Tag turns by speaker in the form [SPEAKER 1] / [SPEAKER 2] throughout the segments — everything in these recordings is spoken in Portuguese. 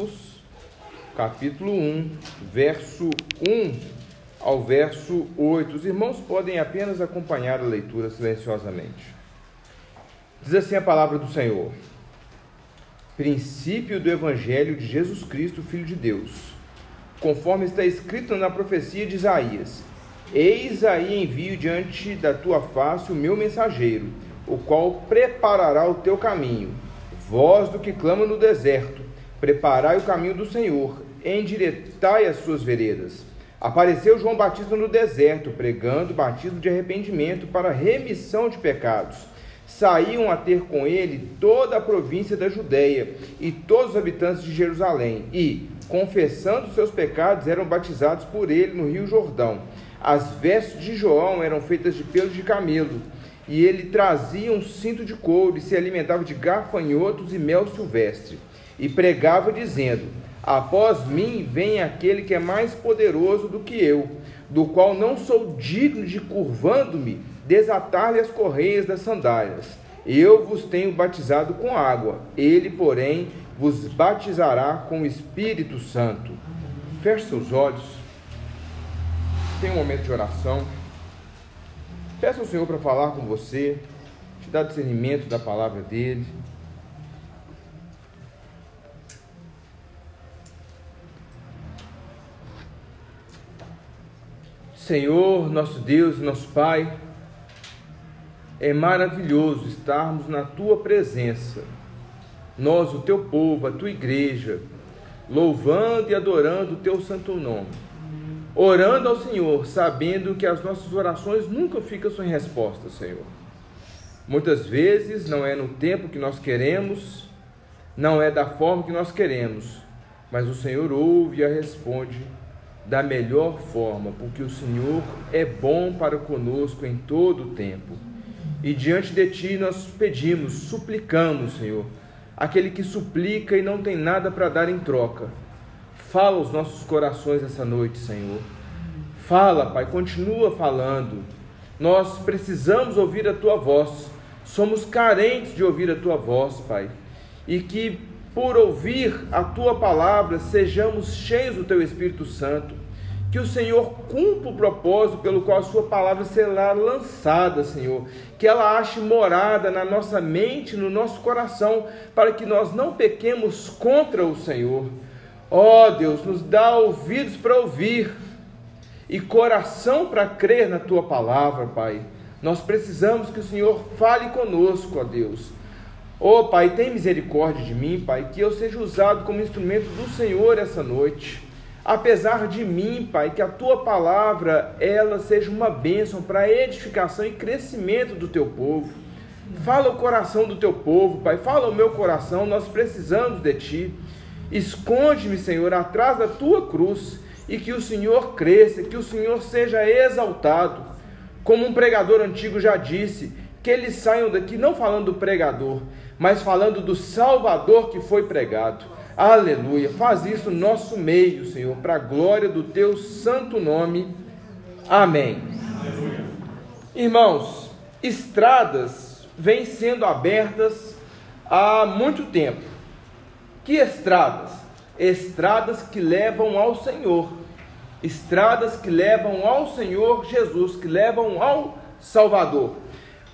[SPEAKER 1] Marcos, capítulo 1, verso 1 ao verso 8. Os irmãos podem apenas acompanhar a leitura silenciosamente. Diz assim a palavra do Senhor: Princípio do Evangelho de Jesus Cristo, Filho de Deus, conforme está escrito na profecia de Isaías: Eis aí envio diante da tua face o meu mensageiro, o qual preparará o teu caminho. Voz do que clama no deserto: Preparai o caminho do Senhor, endireitai as suas veredas. Apareceu João Batista no deserto, pregando batismo de arrependimento para remissão de pecados saíam a ter com ele toda a província da Judéia e todos os habitantes de Jerusalém, e, confessando seus pecados, eram batizados por ele no Rio Jordão. As vestes de João eram feitas de pelos de camelo, e ele trazia um cinto de couro e se alimentava de gafanhotos e mel silvestre, e pregava dizendo: Após mim vem aquele que é mais poderoso do que eu, do qual não sou digno de curvando-me desatar-lhe as correias das sandálias. Eu vos tenho batizado com água, ele, porém, vos batizará com o Espírito Santo. Feche seus olhos. Tenha um momento de oração. Peça ao Senhor para falar com você, te dar discernimento da palavra dele. Senhor, nosso Deus, nosso Pai, é maravilhoso estarmos na tua presença, nós, o teu povo, a tua igreja, louvando e adorando o teu santo nome, orando ao Senhor, sabendo que as nossas orações nunca ficam sem resposta, Senhor. Muitas vezes não é no tempo que nós queremos, não é da forma que nós queremos, mas o Senhor ouve e a responde da melhor forma, porque o Senhor é bom para conosco em todo o tempo. E diante de ti nós pedimos, suplicamos, Senhor, aquele que suplica e não tem nada para dar em troca. Fala aos nossos corações essa noite, Senhor. Fala, Pai, continua falando. Nós precisamos ouvir a tua voz. Somos carentes de ouvir a tua voz, Pai. E que por ouvir a tua palavra sejamos cheios do teu Espírito Santo que o Senhor cumpra o propósito pelo qual a sua palavra será lançada, Senhor. Que ela ache morada na nossa mente, no nosso coração, para que nós não pequemos contra o Senhor. Ó oh, Deus, nos dá ouvidos para ouvir e coração para crer na tua palavra, Pai. Nós precisamos que o Senhor fale conosco, ó Deus. Ó oh, Pai, tem misericórdia de mim, Pai, que eu seja usado como instrumento do Senhor essa noite apesar de mim, Pai, que a tua palavra ela seja uma bênção para edificação e crescimento do teu povo. Fala o coração do teu povo, Pai, fala o meu coração, nós precisamos de ti. Esconde-me, Senhor, atrás da tua cruz e que o Senhor cresça, que o Senhor seja exaltado. Como um pregador antigo já disse, que eles saiam daqui não falando do pregador, mas falando do Salvador que foi pregado. Aleluia. Faz isso no nosso meio, Senhor, para a glória do teu santo nome. Amém. Aleluia. Irmãos, estradas vêm sendo abertas há muito tempo. Que estradas? Estradas que levam ao Senhor. Estradas que levam ao Senhor Jesus, que levam ao Salvador.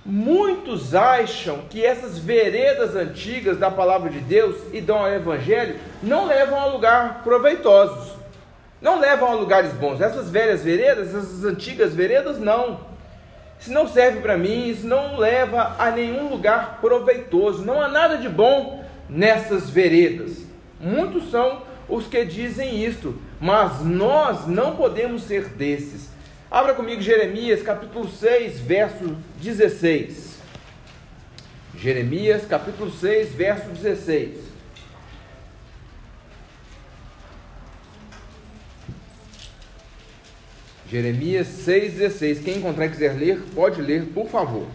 [SPEAKER 1] Muitos acham que essas veredas antigas da palavra de Deus e do Evangelho não levam a lugar proveitosos, não levam a lugares bons. Essas velhas veredas, essas antigas veredas, não. Isso não serve para mim, isso não leva a nenhum lugar proveitoso. Não há nada de bom nessas veredas. Muitos são os que dizem isto, mas nós não podemos ser desses. Abra comigo Jeremias capítulo 6, verso 16. Jeremias capítulo 6, verso 16. Jeremias 6,16. Quem encontrar e quiser ler, pode ler, por favor.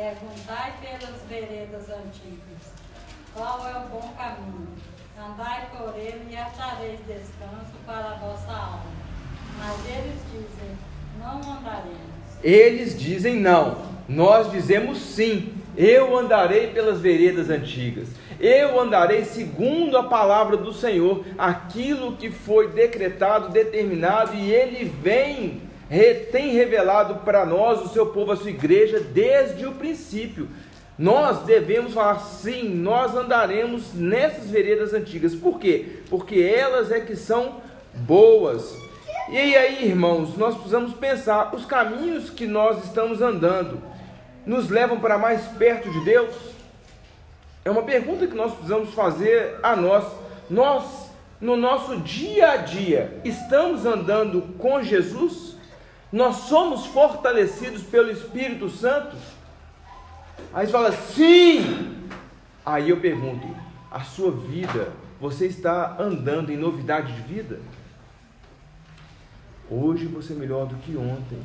[SPEAKER 2] É, Perguntai pelas veredas antigas, qual é o bom caminho? Andai por ele e achareis descanso para a vossa alma. Mas eles dizem, não andaremos.
[SPEAKER 1] Eles dizem não, nós dizemos sim. Eu andarei pelas veredas antigas. Eu andarei segundo a palavra do Senhor, aquilo que foi decretado, determinado, e ele vem tem revelado para nós, o seu povo, a sua igreja, desde o princípio. Nós devemos falar sim, nós andaremos nessas veredas antigas. Por quê? Porque elas é que são boas. E aí, irmãos, nós precisamos pensar: os caminhos que nós estamos andando nos levam para mais perto de Deus? É uma pergunta que nós precisamos fazer a nós. Nós, no nosso dia a dia, estamos andando com Jesus? Nós somos fortalecidos pelo Espírito Santo? Aí você fala, sim! Aí eu pergunto, a sua vida, você está andando em novidade de vida? Hoje você é melhor do que ontem.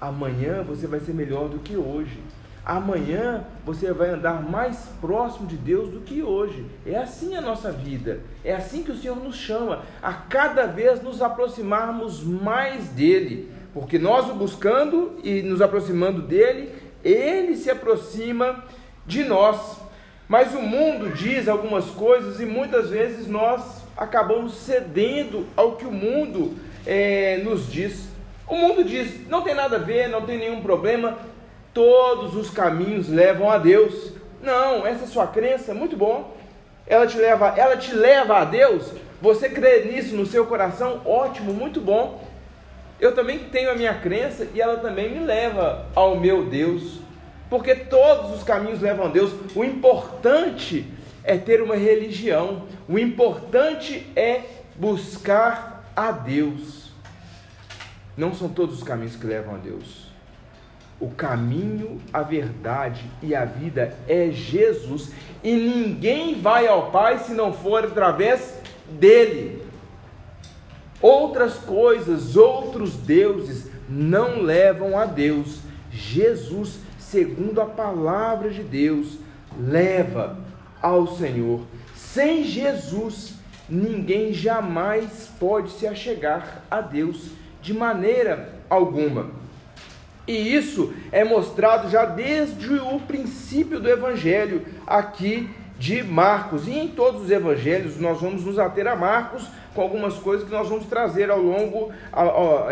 [SPEAKER 1] Amanhã você vai ser melhor do que hoje. Amanhã você vai andar mais próximo de Deus do que hoje. É assim a nossa vida. É assim que o Senhor nos chama, a cada vez nos aproximarmos mais dele. Porque nós o buscando e nos aproximando dele, ele se aproxima de nós. Mas o mundo diz algumas coisas e muitas vezes nós acabamos cedendo ao que o mundo é, nos diz. O mundo diz: não tem nada a ver, não tem nenhum problema, todos os caminhos levam a Deus. Não, essa é sua crença, muito bom. Ela te leva, ela te leva a Deus. Você crê nisso no seu coração? Ótimo, muito bom eu também tenho a minha crença e ela também me leva ao meu Deus, porque todos os caminhos levam a Deus. O importante é ter uma religião, o importante é buscar a Deus. Não são todos os caminhos que levam a Deus. O caminho, a verdade e a vida é Jesus, e ninguém vai ao Pai se não for através dele. Outras coisas, outros deuses não levam a Deus. Jesus, segundo a palavra de Deus, leva ao Senhor. Sem Jesus, ninguém jamais pode se achegar a Deus de maneira alguma. E isso é mostrado já desde o princípio do Evangelho aqui de Marcos. E em todos os evangelhos nós vamos nos ater a Marcos com algumas coisas que nós vamos trazer ao longo,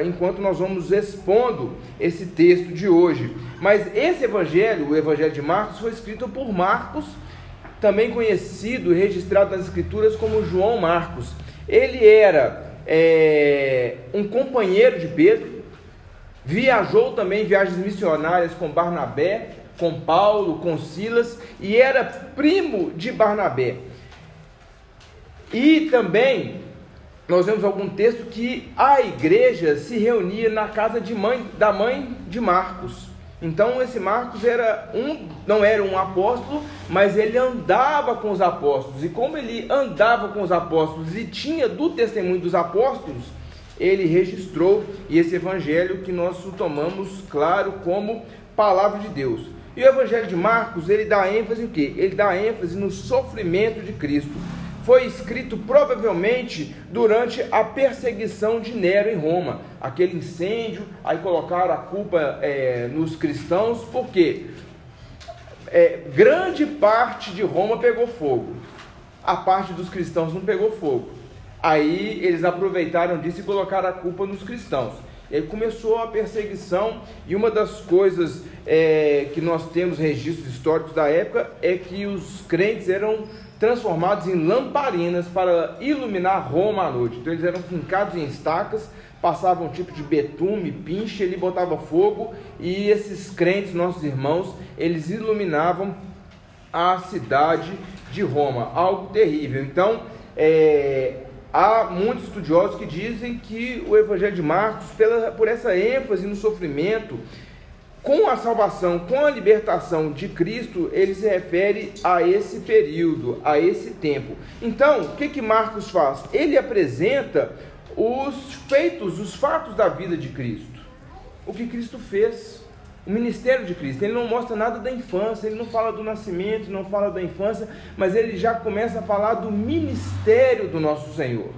[SPEAKER 1] enquanto nós vamos expondo esse texto de hoje. Mas esse evangelho, o evangelho de Marcos, foi escrito por Marcos, também conhecido e registrado nas escrituras como João Marcos. Ele era é, um companheiro de Pedro, viajou também viagens missionárias com Barnabé, com Paulo, com Silas, e era primo de Barnabé. E também nós vemos algum texto que a igreja se reunia na casa de mãe, da mãe de Marcos. Então esse Marcos era um, não era um apóstolo, mas ele andava com os apóstolos. E como ele andava com os apóstolos e tinha do testemunho dos apóstolos, ele registrou esse evangelho que nós tomamos claro como palavra de Deus. E o evangelho de Marcos, ele dá ênfase em quê? Ele dá ênfase no sofrimento de Cristo foi escrito provavelmente durante a perseguição de Nero em Roma. Aquele incêndio, aí colocaram a culpa é, nos cristãos, porque é, grande parte de Roma pegou fogo, a parte dos cristãos não pegou fogo. Aí eles aproveitaram disso e colocaram a culpa nos cristãos. E aí começou a perseguição, e uma das coisas é, que nós temos registros históricos da época é que os crentes eram transformados em lamparinas para iluminar Roma à noite. Então eles eram fincados em estacas, passavam um tipo de betume, pinche, ele botava fogo e esses crentes, nossos irmãos, eles iluminavam a cidade de Roma, algo terrível. Então, é, há muitos estudiosos que dizem que o Evangelho de Marcos, pela, por essa ênfase no sofrimento, com a salvação, com a libertação de Cristo, ele se refere a esse período, a esse tempo. Então, o que que Marcos faz? Ele apresenta os feitos, os fatos da vida de Cristo. O que Cristo fez, o ministério de Cristo. Ele não mostra nada da infância, ele não fala do nascimento, não fala da infância, mas ele já começa a falar do ministério do nosso Senhor.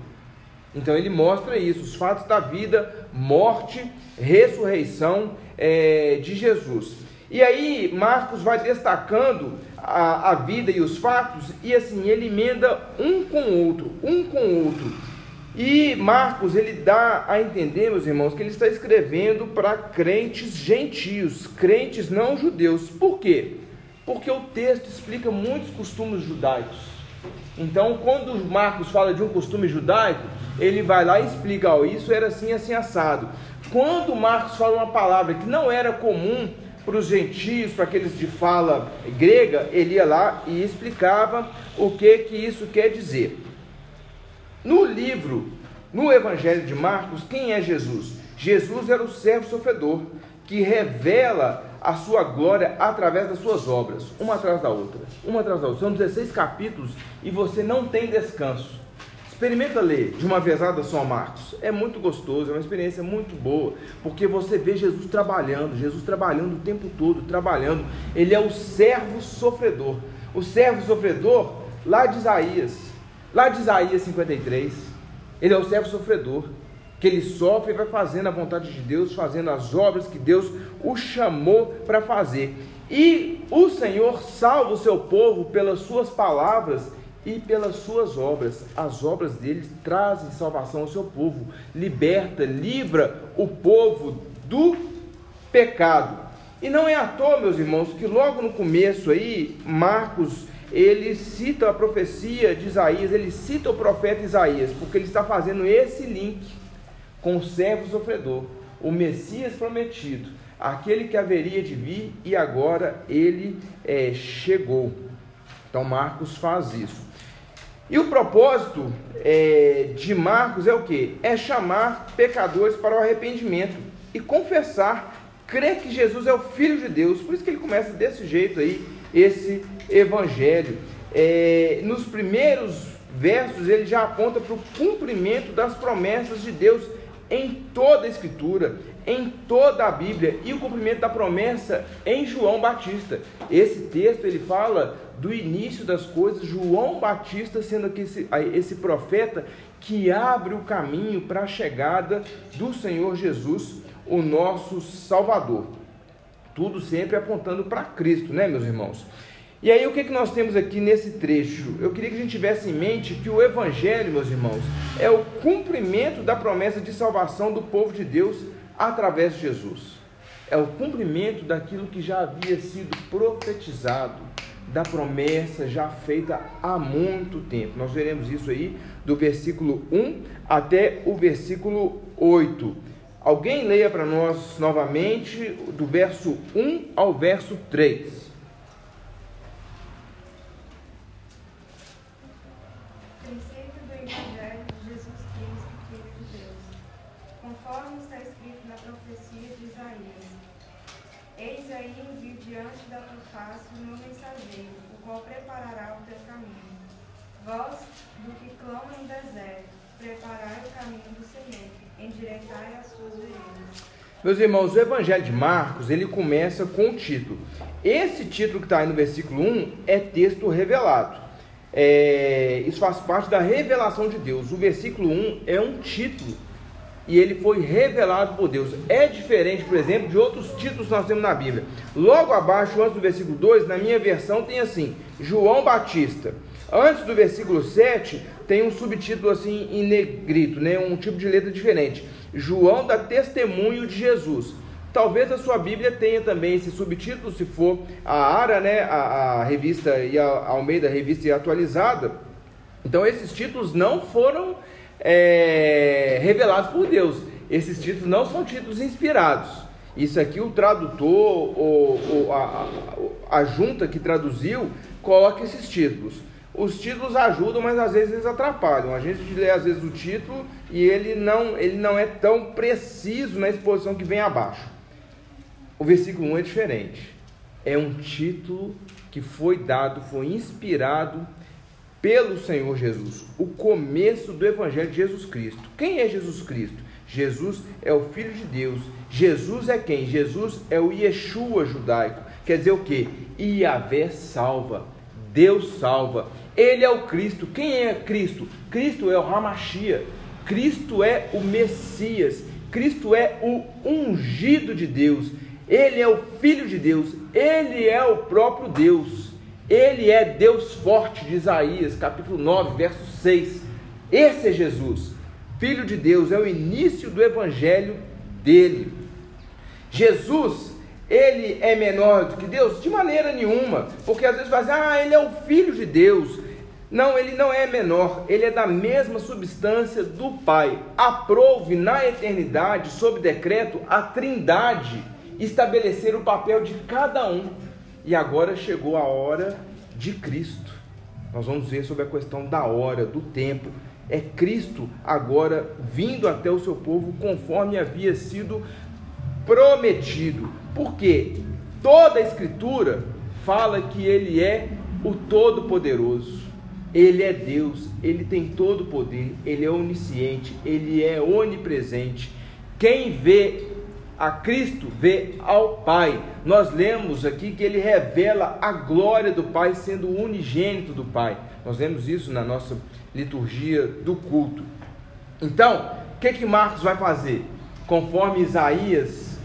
[SPEAKER 1] Então ele mostra isso, os fatos da vida, morte, ressurreição é, de Jesus. E aí Marcos vai destacando a, a vida e os fatos, e assim, ele emenda um com o outro, um com o outro. E Marcos, ele dá a entender, meus irmãos, que ele está escrevendo para crentes gentios, crentes não judeus. Por quê? Porque o texto explica muitos costumes judaicos. Então, quando Marcos fala de um costume judaico, ele vai lá e explica, ó, isso era assim, assim, assado. Quando Marcos fala uma palavra que não era comum para os gentios, para aqueles de fala grega, ele ia lá e explicava o que que isso quer dizer. No livro, no Evangelho de Marcos, quem é Jesus? Jesus era o servo sofredor que revela a sua glória através das suas obras, uma atrás da outra, uma atrás da outra. São 16 capítulos e você não tem descanso. Experimenta ler de uma vezada só Marcos. É muito gostoso, é uma experiência muito boa, porque você vê Jesus trabalhando, Jesus trabalhando o tempo todo, trabalhando. Ele é o servo sofredor. O servo sofredor lá de Isaías, lá de Isaías 53. Ele é o servo sofredor, que ele sofre e vai fazendo a vontade de Deus, fazendo as obras que Deus o chamou para fazer. E o Senhor salva o seu povo pelas suas palavras e pelas suas obras. As obras dele trazem salvação ao seu povo, liberta, livra o povo do pecado. E não é à toa, meus irmãos, que logo no começo aí, Marcos, ele cita a profecia de Isaías, ele cita o profeta Isaías, porque ele está fazendo esse link com o servo sofredor, o Messias prometido, aquele que haveria de vir e agora ele é, chegou. Então Marcos faz isso. E o propósito é, de Marcos é o que? É chamar pecadores para o arrependimento e confessar, crer que Jesus é o Filho de Deus. Por isso que ele começa desse jeito aí, esse evangelho. É, nos primeiros versos ele já aponta para o cumprimento das promessas de Deus em toda a Escritura, em toda a Bíblia e o cumprimento da promessa em João Batista. Esse texto ele fala do início das coisas, João Batista sendo aqui esse, esse profeta que abre o caminho para a chegada do Senhor Jesus, o nosso Salvador. Tudo sempre apontando para Cristo, né, meus irmãos? E aí, o que, que nós temos aqui nesse trecho? Eu queria que a gente tivesse em mente que o Evangelho, meus irmãos, é o cumprimento da promessa de salvação do povo de Deus através de Jesus. É o cumprimento daquilo que já havia sido profetizado, da promessa já feita há muito tempo. Nós veremos isso aí do versículo 1 até o versículo 8. Alguém leia para nós novamente do verso 1 ao verso 3.
[SPEAKER 3] Vós, do que clama no deserto, preparai o caminho do Senhor, endireitai as suas veredas.
[SPEAKER 1] Meus irmãos, o Evangelho de Marcos, ele começa com o título. Esse título que está aí no versículo 1 é texto revelado. É, isso faz parte da revelação de Deus. O versículo 1 é um título e ele foi revelado por Deus. É diferente, por exemplo, de outros títulos que nós temos na Bíblia. Logo abaixo, antes do versículo 2, na minha versão tem assim: João Batista. Antes do versículo 7, tem um subtítulo assim em negrito, né? um tipo de letra diferente. João dá testemunho de Jesus. Talvez a sua Bíblia tenha também esse subtítulo, se for a ARA, né? a, a revista e a Almeida, a revista atualizada. Então esses títulos não foram é, revelados por Deus. Esses títulos não são títulos inspirados. Isso aqui o tradutor, ou, ou a, a, a junta que traduziu, coloca esses títulos. Os títulos ajudam, mas às vezes eles atrapalham. A gente lê às vezes o título e ele não, ele não é tão preciso na exposição que vem abaixo. O versículo 1 é diferente. É um título que foi dado, foi inspirado pelo Senhor Jesus. O começo do Evangelho de Jesus Cristo. Quem é Jesus Cristo? Jesus é o Filho de Deus. Jesus é quem? Jesus é o Yeshua judaico. Quer dizer o que? Iavé salva. Deus salva. Ele é o Cristo. Quem é Cristo? Cristo é o Ramachia. Cristo é o Messias, Cristo é o ungido de Deus, ele é o Filho de Deus, ele é o próprio Deus, ele é Deus forte de Isaías, capítulo 9, verso 6. Esse é Jesus, Filho de Deus, é o início do evangelho dele. Jesus, ele é menor do que Deus? De maneira nenhuma, porque às vezes vai dizer, ah, ele é o Filho de Deus. Não, ele não é menor, ele é da mesma substância do Pai. Aprove na eternidade, sob decreto, a Trindade estabelecer o papel de cada um. E agora chegou a hora de Cristo. Nós vamos ver sobre a questão da hora, do tempo. É Cristo agora vindo até o seu povo conforme havia sido prometido. Porque toda a Escritura fala que ele é o Todo-Poderoso. Ele é Deus, ele tem todo o poder, ele é onisciente, ele é onipresente. Quem vê a Cristo vê ao Pai. Nós lemos aqui que ele revela a glória do Pai sendo o unigênito do Pai. Nós vemos isso na nossa liturgia do culto. Então, o que que Marcos vai fazer? Conforme Isaías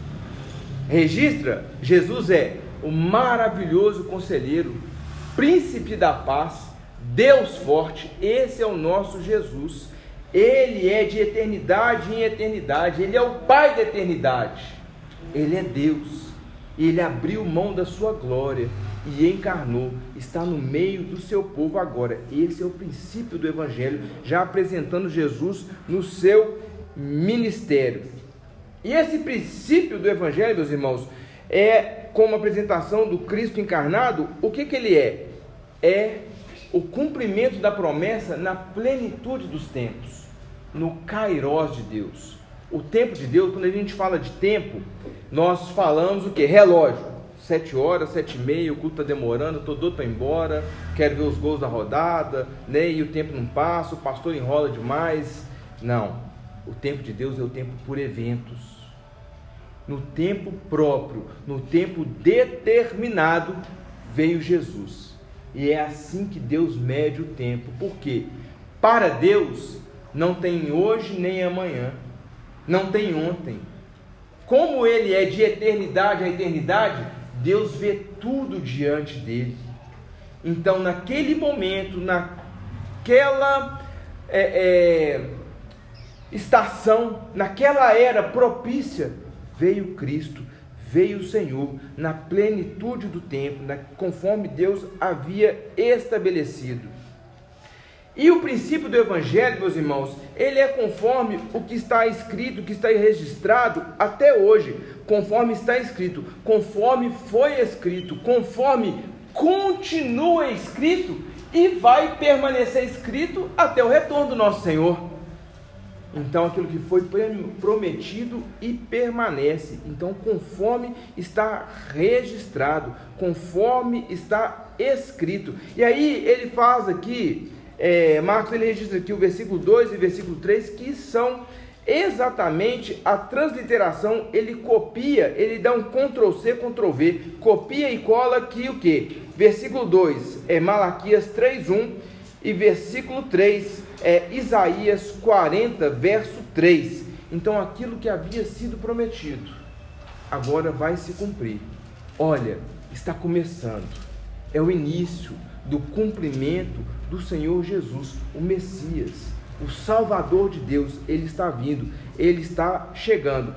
[SPEAKER 1] registra, Jesus é o maravilhoso conselheiro, príncipe da paz, Deus forte, esse é o nosso Jesus. Ele é de eternidade em eternidade, ele é o Pai da eternidade. Ele é Deus. Ele abriu mão da sua glória e encarnou, está no meio do seu povo agora. Esse é o princípio do Evangelho, já apresentando Jesus no seu ministério. E esse princípio do Evangelho, meus irmãos, é como apresentação do Cristo encarnado, o que, que ele é? É o cumprimento da promessa na plenitude dos tempos, no kairós de Deus. O tempo de Deus, quando a gente fala de tempo, nós falamos o que? Relógio. Sete horas, sete e meia, o culto está demorando, estou doido para ir embora, quero ver os gols da rodada, né? e o tempo não passa, o pastor enrola demais. Não, o tempo de Deus é o tempo por eventos. No tempo próprio, no tempo determinado, veio Jesus. E é assim que Deus mede o tempo. Por quê? Para Deus não tem hoje nem amanhã, não tem ontem. Como ele é de eternidade a eternidade, Deus vê tudo diante dele. Então, naquele momento, naquela é, é, estação, naquela era propícia, veio Cristo veio o Senhor na plenitude do tempo, na, conforme Deus havia estabelecido. E o princípio do Evangelho, meus irmãos, ele é conforme o que está escrito, o que está registrado até hoje, conforme está escrito, conforme foi escrito, conforme continua escrito e vai permanecer escrito até o retorno do nosso Senhor. Então, aquilo que foi prometido e permanece. Então, conforme está registrado, conforme está escrito. E aí, ele faz aqui, é, Marcos, ele registra aqui o versículo 2 e versículo 3, que são exatamente a transliteração. Ele copia, ele dá um Ctrl C, Ctrl V, copia e cola aqui o que? Versículo 2 é Malaquias 3,1 e versículo 3 é Isaías 40, verso 3. Então aquilo que havia sido prometido agora vai se cumprir. Olha, está começando. É o início do cumprimento do Senhor Jesus, o Messias, o Salvador de Deus. Ele está vindo, ele está chegando.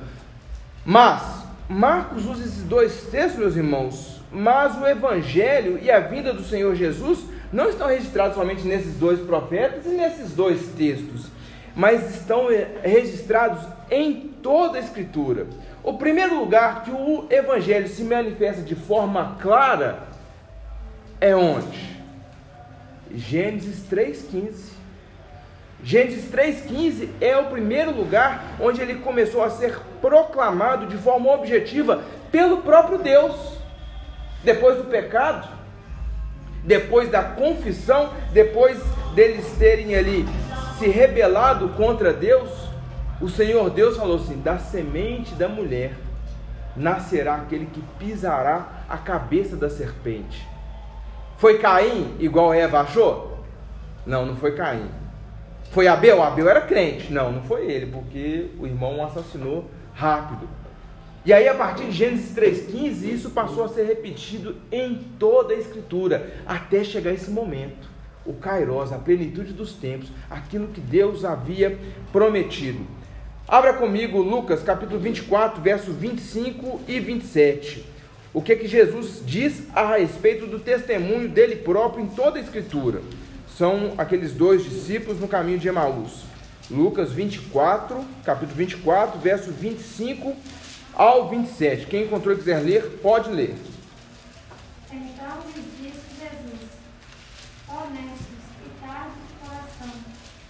[SPEAKER 1] Mas Marcos usa esses dois textos, meus irmãos, mas o Evangelho e a vinda do Senhor Jesus não estão registrados somente nesses dois profetas e nesses dois textos, mas estão eh, registrados em toda a Escritura. O primeiro lugar que o Evangelho se manifesta de forma clara é onde? Gênesis 3,15. Gênesis 3,15 é o primeiro lugar onde ele começou a ser proclamado de forma objetiva pelo próprio Deus. Depois do pecado, depois da confissão, depois deles terem ali se rebelado contra Deus, o Senhor Deus falou assim: da semente da mulher nascerá aquele que pisará a cabeça da serpente. Foi Caim igual Eva achou? Não, não foi Caim. Foi Abel? Abel era crente. Não, não foi ele, porque o irmão o assassinou rápido. E aí, a partir de Gênesis 3,15, isso passou a ser repetido em toda a Escritura, até chegar esse momento. O Kairos, a plenitude dos tempos, aquilo que Deus havia prometido. Abra comigo Lucas capítulo 24, versos 25 e 27. O que que Jesus diz a respeito do testemunho dele próprio em toda a Escritura? São aqueles dois discípulos no caminho de Emaús. Lucas 24, capítulo 24, verso 25 ao 27. Quem encontrou e quiser ler, pode ler.
[SPEAKER 4] Então lhe disse Jesus: Honestos e tardos de coração,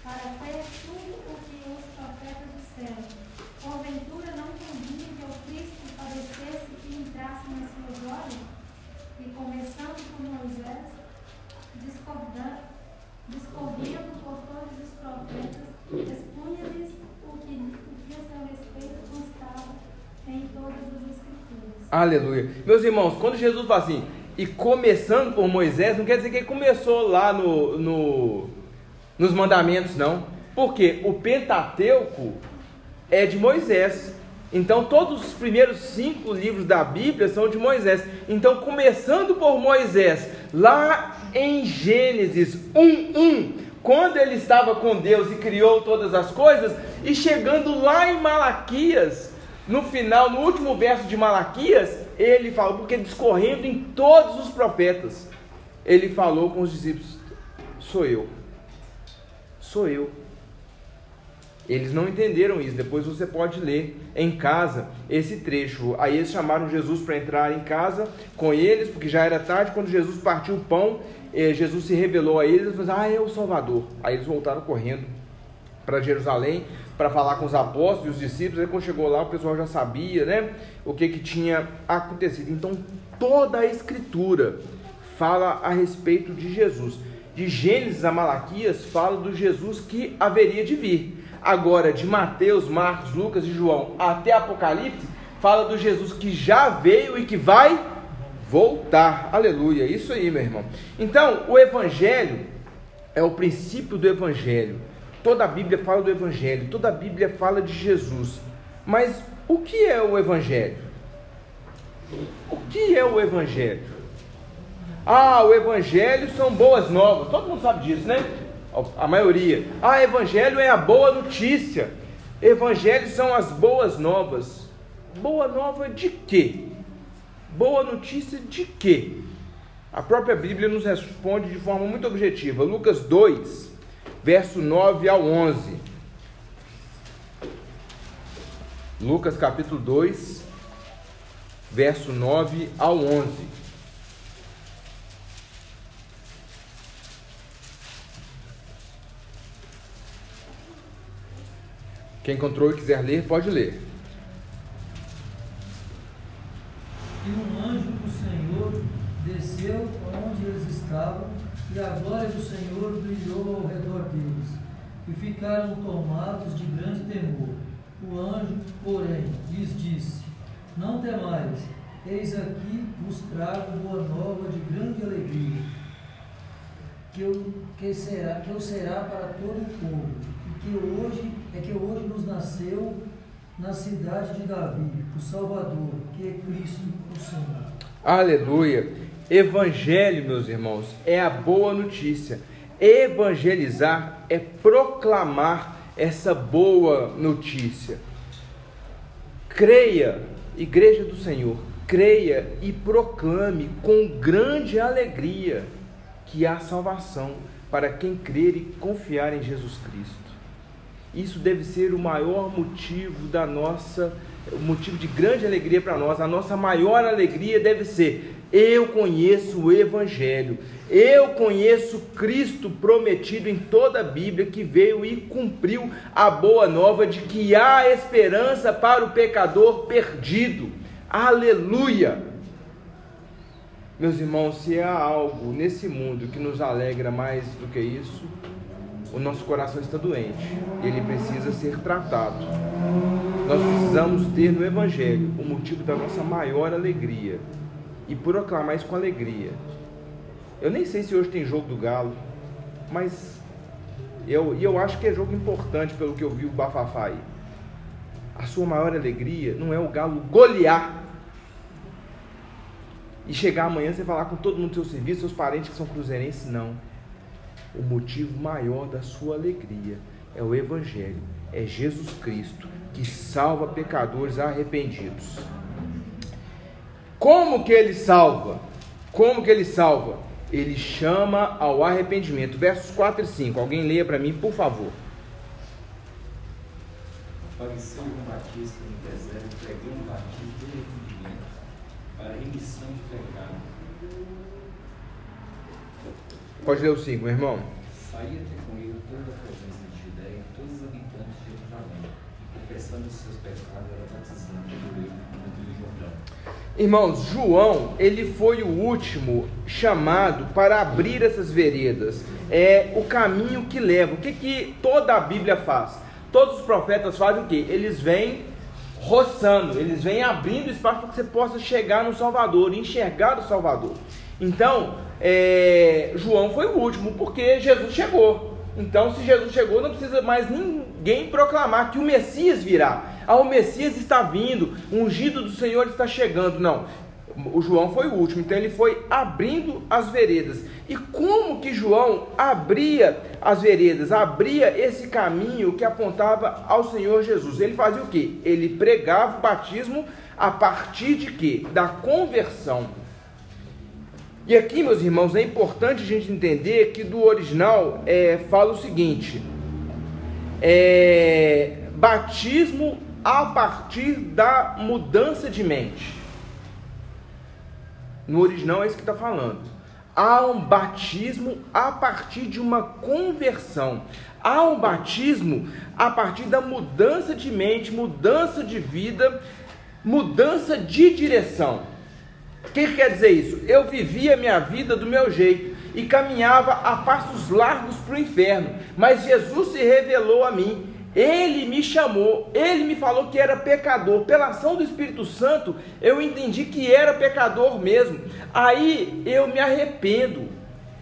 [SPEAKER 4] para ter tudo o que os profetas disseram. Porventura não convinha que o Cristo padecesse e entrasse na sua glória? E começando por Moisés, discordando, discorrendo por todos os profetas, expunha-lhes o que, o que a seu respeito constava em todas as escrituras.
[SPEAKER 1] Aleluia. Meus irmãos, quando Jesus fala assim, e começando por Moisés, não quer dizer que ele começou lá no, no, nos mandamentos, não. Porque o Pentateuco é de Moisés. Então, todos os primeiros cinco livros da Bíblia são de Moisés. Então, começando por Moisés, lá em Gênesis 1:1, quando ele estava com Deus e criou todas as coisas, e chegando lá em Malaquias, no final, no último verso de Malaquias, ele falou, porque discorrendo em todos os profetas, ele falou com os discípulos: Sou eu, sou eu. Eles não entenderam isso. Depois você pode ler em casa esse trecho. Aí eles chamaram Jesus para entrar em casa com eles, porque já era tarde. Quando Jesus partiu o pão, eh, Jesus se revelou a eles e falou: Ah, é o Salvador. Aí eles voltaram correndo para Jerusalém para falar com os apóstolos e os discípulos. Aí quando chegou lá, o pessoal já sabia, né, o que que tinha acontecido. Então, toda a escritura fala a respeito de Jesus. De Gênesis a Malaquias fala do Jesus que haveria de vir. Agora, de Mateus, Marcos, Lucas e João até Apocalipse, fala do Jesus que já veio e que vai voltar. Aleluia. Isso aí, meu irmão. Então, o evangelho é o princípio do evangelho. Toda a Bíblia fala do Evangelho, toda a Bíblia fala de Jesus. Mas o que é o Evangelho? O que é o Evangelho? Ah, o Evangelho são boas novas. Todo mundo sabe disso, né? A maioria. Ah, Evangelho é a boa notícia. Evangelho são as boas novas. Boa nova de quê? Boa notícia de quê? A própria Bíblia nos responde de forma muito objetiva. Lucas 2, verso 9 ao 11. Lucas capítulo 2, verso 9 ao 11. Quem encontrou e quiser ler, pode ler.
[SPEAKER 5] E um anjo do Senhor desceu onde eles estavam, e a glória do Senhor brilhou ao redor deles, e ficaram tomados de grande temor. O anjo, porém, lhes disse: Não temais, eis aqui vos trago boa nova de grande alegria, que eu, que será, que eu será para todo o povo, e que hoje é que hoje nos nasceu na cidade de Davi, o Salvador, que é Cristo o Senhor.
[SPEAKER 1] Aleluia. Evangelho, meus irmãos, é a boa notícia. Evangelizar é proclamar essa boa notícia. Creia, Igreja do Senhor, creia e proclame com grande alegria que há salvação para quem crer e confiar em Jesus Cristo. Isso deve ser o maior motivo da nossa, o motivo de grande alegria para nós. A nossa maior alegria deve ser: eu conheço o Evangelho, eu conheço Cristo prometido em toda a Bíblia que veio e cumpriu a boa nova de que há esperança para o pecador perdido. Aleluia! Meus irmãos, se há algo nesse mundo que nos alegra mais do que isso, o nosso coração está doente, ele precisa ser tratado. Nós precisamos ter no Evangelho o motivo da nossa maior alegria e proclamar isso com alegria. Eu nem sei se hoje tem jogo do Galo, mas Eu, e eu acho que é jogo importante pelo que eu vi o Bafafá aí. A sua maior alegria não é o Galo golear e chegar amanhã você falar com todo mundo do seu serviço, seus parentes que são cruzeirenses, não. O motivo maior da sua alegria é o Evangelho, é Jesus Cristo que salva pecadores arrependidos. Como que ele salva? Como que ele salva? Ele chama ao arrependimento. Versos 4 e 5. Alguém leia para mim, por favor.
[SPEAKER 6] Apareceu um Batista no deserto, pregando batismo de arrependimento para remissão de pecados.
[SPEAKER 1] Pode ler o 5, meu irmão.
[SPEAKER 6] Saía até com ele toda a província de Judéia, todos os habitantes de Jerusalém, e confessando os seus pecados, era batizando
[SPEAKER 1] Irmãos, João, ele foi o último chamado para abrir essas veredas. É o caminho que leva. O que, que toda a Bíblia faz? Todos os profetas fazem o que? Eles vêm roçando, eles vêm abrindo espaço para que você possa chegar no Salvador, enxergar o Salvador. Então, é, João foi o último, porque Jesus chegou. Então, se Jesus chegou, não precisa mais ninguém proclamar que o Messias virá. Ah, o Messias está vindo, o ungido do Senhor está chegando. Não, o João foi o último, então ele foi abrindo as veredas. E como que João abria as veredas, abria esse caminho que apontava ao Senhor Jesus? Ele fazia o que? Ele pregava o batismo a partir de quê? Da conversão. E aqui, meus irmãos, é importante a gente entender que do original é, fala o seguinte: é, batismo a partir da mudança de mente. No original é isso que está falando. Há um batismo a partir de uma conversão. Há um batismo a partir da mudança de mente, mudança de vida, mudança de direção. O que, que quer dizer isso? Eu vivia minha vida do meu jeito e caminhava a passos largos para o inferno, mas Jesus se revelou a mim ele me chamou, ele me falou que era pecador. Pela ação do Espírito Santo, eu entendi que era pecador mesmo. Aí eu me arrependo,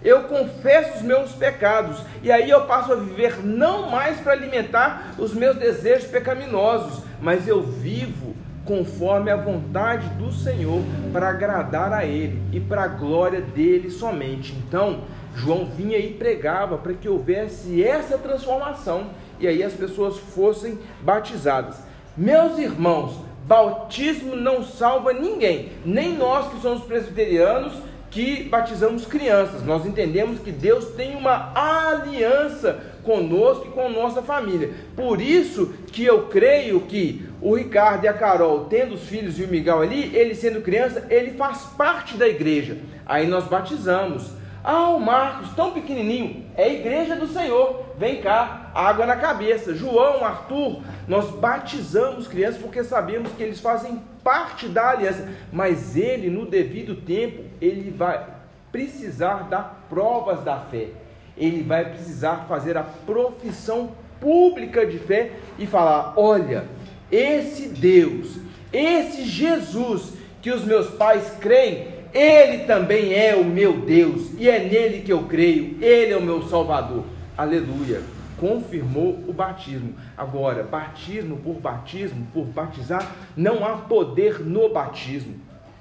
[SPEAKER 1] eu confesso os meus pecados, e aí eu passo a viver não mais para alimentar os meus desejos pecaminosos, mas eu vivo conforme a vontade do Senhor para agradar a Ele e para a glória dele somente. Então, João vinha e pregava para que houvesse essa transformação e aí as pessoas fossem batizadas. Meus irmãos, batismo não salva ninguém, nem nós que somos presbiterianos que batizamos crianças. Nós entendemos que Deus tem uma aliança conosco e com nossa família. Por isso que eu creio que o Ricardo e a Carol, tendo os filhos e o Miguel ali, ele sendo criança, ele faz parte da igreja. Aí nós batizamos. Ah, o Marcos, tão pequenininho, é a igreja do Senhor. Vem cá, água na cabeça. João, Arthur, nós batizamos crianças porque sabemos que eles fazem parte da aliança, mas ele, no devido tempo, ele vai precisar dar provas da fé. Ele vai precisar fazer a profissão pública de fé e falar: olha, esse Deus, esse Jesus que os meus pais creem, ele também é o meu Deus e é nele que eu creio. Ele é o meu Salvador. Aleluia. Confirmou o batismo. Agora, batismo por batismo, por batizar, não há poder no batismo.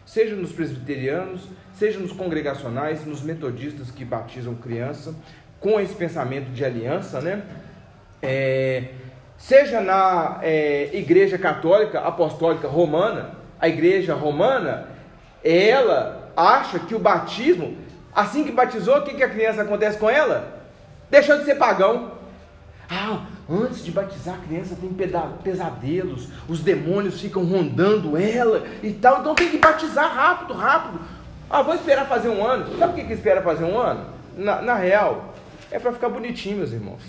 [SPEAKER 1] Seja nos presbiterianos, seja nos congregacionais, nos metodistas que batizam criança, com esse pensamento de aliança, né? É, seja na é, Igreja Católica Apostólica Romana, a Igreja Romana, ela acha que o batismo, assim que batizou, o que, que a criança acontece com ela? Deixou de ser pagão. Ah, antes de batizar a criança tem pesadelos, os demônios ficam rondando ela e tal, então tem que batizar rápido, rápido. Ah, vou esperar fazer um ano. Sabe o que, que espera fazer um ano? Na, na real, é para ficar bonitinho, meus irmãos.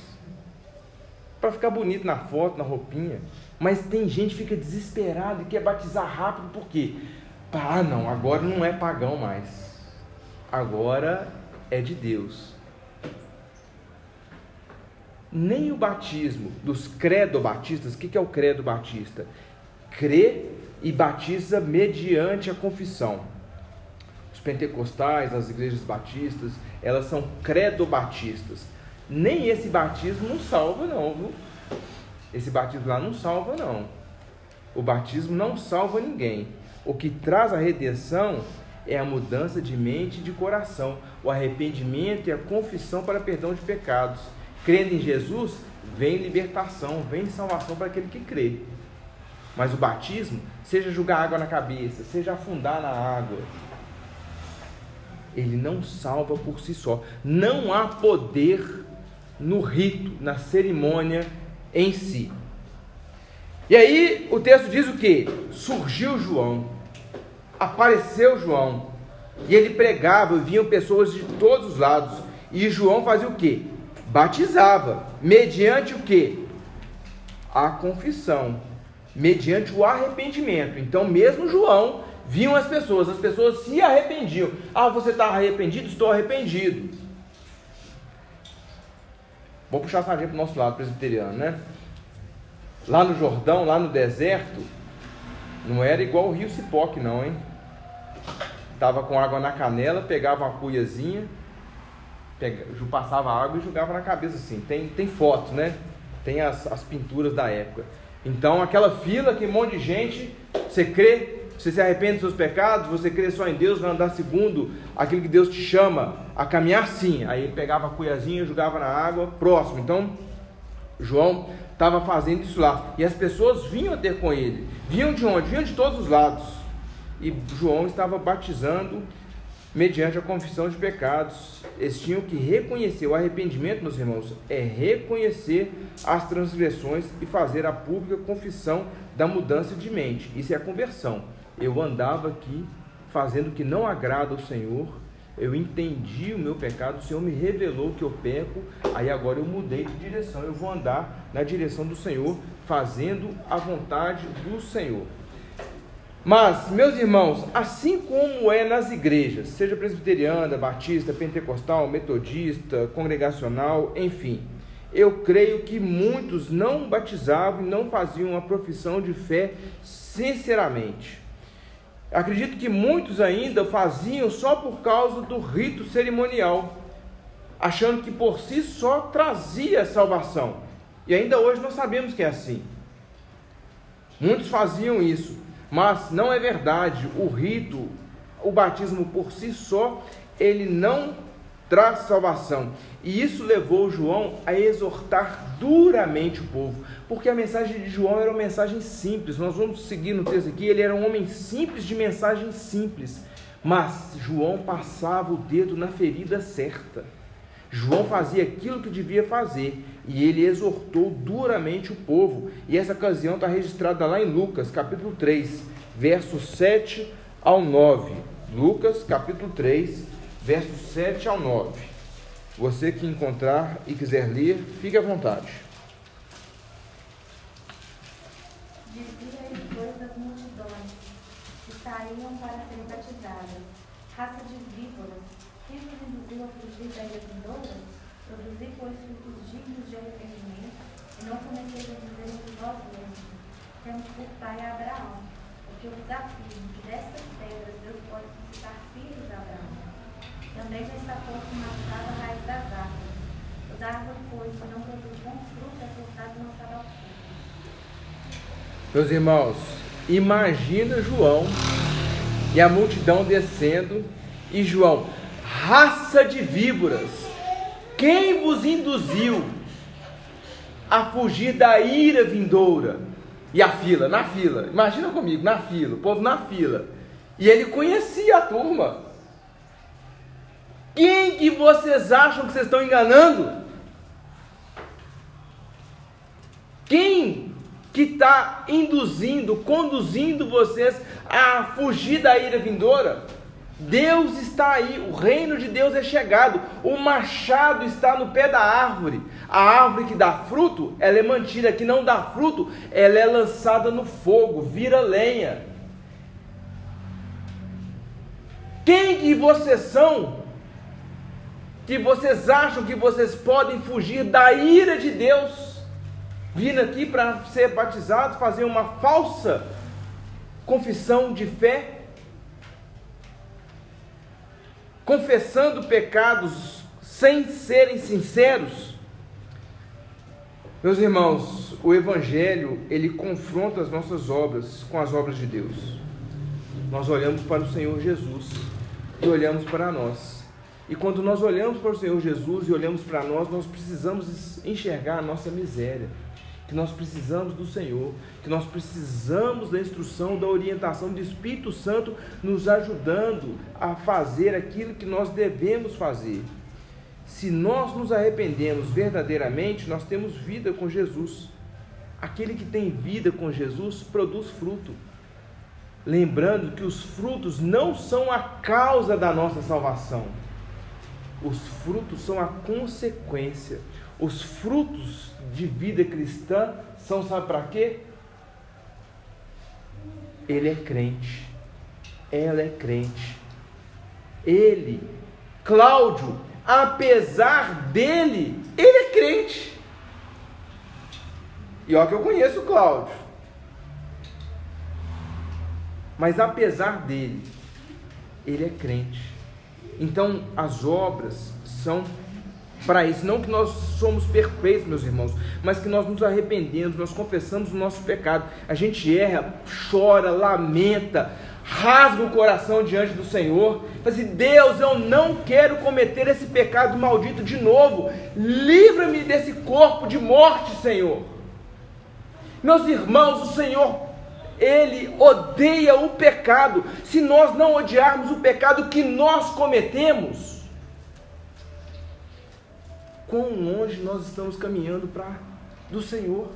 [SPEAKER 1] Para ficar bonito na foto, na roupinha. Mas tem gente que fica desesperado e quer batizar rápido, por quê? Ah, não, agora não é pagão mais. Agora é de Deus. Nem o batismo dos credo-batistas, o que é o credo batista? Crê e batiza mediante a confissão. Os pentecostais, as igrejas batistas, elas são credo-batistas. nem esse batismo não salva, não, viu? Esse batismo lá não salva, não. O batismo não salva ninguém. O que traz a redenção é a mudança de mente e de coração, o arrependimento e a confissão para perdão de pecados. Crendo em Jesus, vem libertação, vem salvação para aquele que crê. Mas o batismo, seja jogar água na cabeça, seja afundar na água, ele não salva por si só. Não há poder no rito, na cerimônia em si. E aí o texto diz o que? Surgiu João, apareceu João, e ele pregava, e vinham pessoas de todos os lados, e João fazia o que? Batizava, mediante o que? A confissão, mediante o arrependimento. Então, mesmo João, viam as pessoas, as pessoas se arrependiam. Ah, você está arrependido? Estou arrependido. Vou puxar a sardinha para o nosso lado presbiteriano, né? Lá no Jordão, lá no deserto, não era igual o rio Cipoque, não, hein? Tava com água na canela, pegava uma cuiazinha, pega, passava água e jogava na cabeça assim. Tem, tem foto, né? Tem as, as pinturas da época. Então, aquela fila, aquele monte de gente, você crê, você se arrepende dos seus pecados, você crê só em Deus, vai andar segundo aquilo que Deus te chama a caminhar sim. Aí pegava a cuiazinha, jogava na água, próximo. Então, João estava fazendo isso lá. E as pessoas vinham ter com ele. Vinham de onde? Vinham de todos os lados. E João estava batizando mediante a confissão de pecados. Eles tinham que reconhecer o arrependimento, meus irmãos, é reconhecer as transgressões e fazer a pública confissão da mudança de mente. Isso é a conversão. Eu andava aqui fazendo o que não agrada ao Senhor, eu entendi o meu pecado, o Senhor me revelou que eu peco, aí agora eu mudei de direção, eu vou andar na direção do Senhor, fazendo a vontade do Senhor. Mas, meus irmãos, assim como é nas igrejas, seja presbiteriana, batista, pentecostal, metodista, congregacional, enfim, eu creio que muitos não batizavam e não faziam a profissão de fé sinceramente. Acredito que muitos ainda faziam só por causa do rito cerimonial, achando que por si só trazia salvação. E ainda hoje nós sabemos que é assim. Muitos faziam isso, mas não é verdade. O rito, o batismo por si só, ele não traz salvação. E isso levou João a exortar duramente o povo, porque a mensagem de João era uma mensagem simples. Nós vamos seguir no texto aqui, ele era um homem simples de mensagem simples, mas João passava o dedo na ferida certa. João fazia aquilo que devia fazer e ele exortou duramente o povo. E essa ocasião está registrada lá em Lucas, capítulo 3, versos 7 ao 9. Lucas, capítulo 3, versos 7 ao 9. Você que encontrar e quiser ler, fique à vontade.
[SPEAKER 4] Dizia depois das multidões que saíam para serem batizadas, raça de víboras, quem vos induziu a fugir da vindoura? Produzi, pois, frutos dignos de arrependimento, e não comeceis a dizer entre vós mesmos, temos por pai Abraão, porque eu vos afirmo que destas pedras Deus pode suscitar filhos a Abraão. Também já está posto machucado a raiz das árvores. Toda árvore, pois, que não produz bom fruto, é cortada ao fogo.
[SPEAKER 1] Meus irmãos, imagina João e a multidão descendo, e João, raça de víboras, quem vos induziu a fugir da ira vindoura? E a fila, na fila, imagina comigo, na fila, o povo na fila. E ele conhecia a turma. Quem que vocês acham que vocês estão enganando? Quem que está induzindo, conduzindo vocês a fugir da ira vindoura? Deus está aí, o reino de Deus é chegado, o machado está no pé da árvore. A árvore que dá fruto, ela é mantida, que não dá fruto, ela é lançada no fogo, vira lenha. Quem que vocês são que vocês acham que vocês podem fugir da ira de Deus, vindo aqui para ser batizado, fazer uma falsa confissão de fé, confessando pecados sem serem sinceros, Meus irmãos, o Evangelho, ele confronta as nossas obras com as obras de Deus. Nós olhamos para o Senhor Jesus e olhamos para nós. E quando nós olhamos para o Senhor Jesus e olhamos para nós, nós precisamos enxergar a nossa miséria, que nós precisamos do Senhor, que nós precisamos da instrução, da orientação do Espírito Santo nos ajudando a fazer aquilo que nós devemos fazer. Se nós nos arrependemos verdadeiramente, nós temos vida com Jesus. Aquele que tem vida com Jesus produz fruto. Lembrando que os frutos não são a causa da nossa salvação. Os frutos são a consequência. Os frutos de vida cristã são, sabe para quê? Ele é crente. Ela é crente. Ele, Cláudio, apesar dele, ele é crente. E ó que eu conheço o Cláudio. Mas apesar dele, ele é crente. Então as obras são para isso, não que nós somos perfeitos, meus irmãos, mas que nós nos arrependemos, nós confessamos o nosso pecado. A gente erra, chora, lamenta, rasga o coração diante do Senhor. Fala assim: Deus, eu não quero cometer esse pecado maldito de novo. Livra-me desse corpo de morte, Senhor. Meus irmãos, o Senhor, Ele odeia o pecado. Se nós não odiarmos o pecado que nós cometemos, quão longe nós estamos caminhando para do Senhor.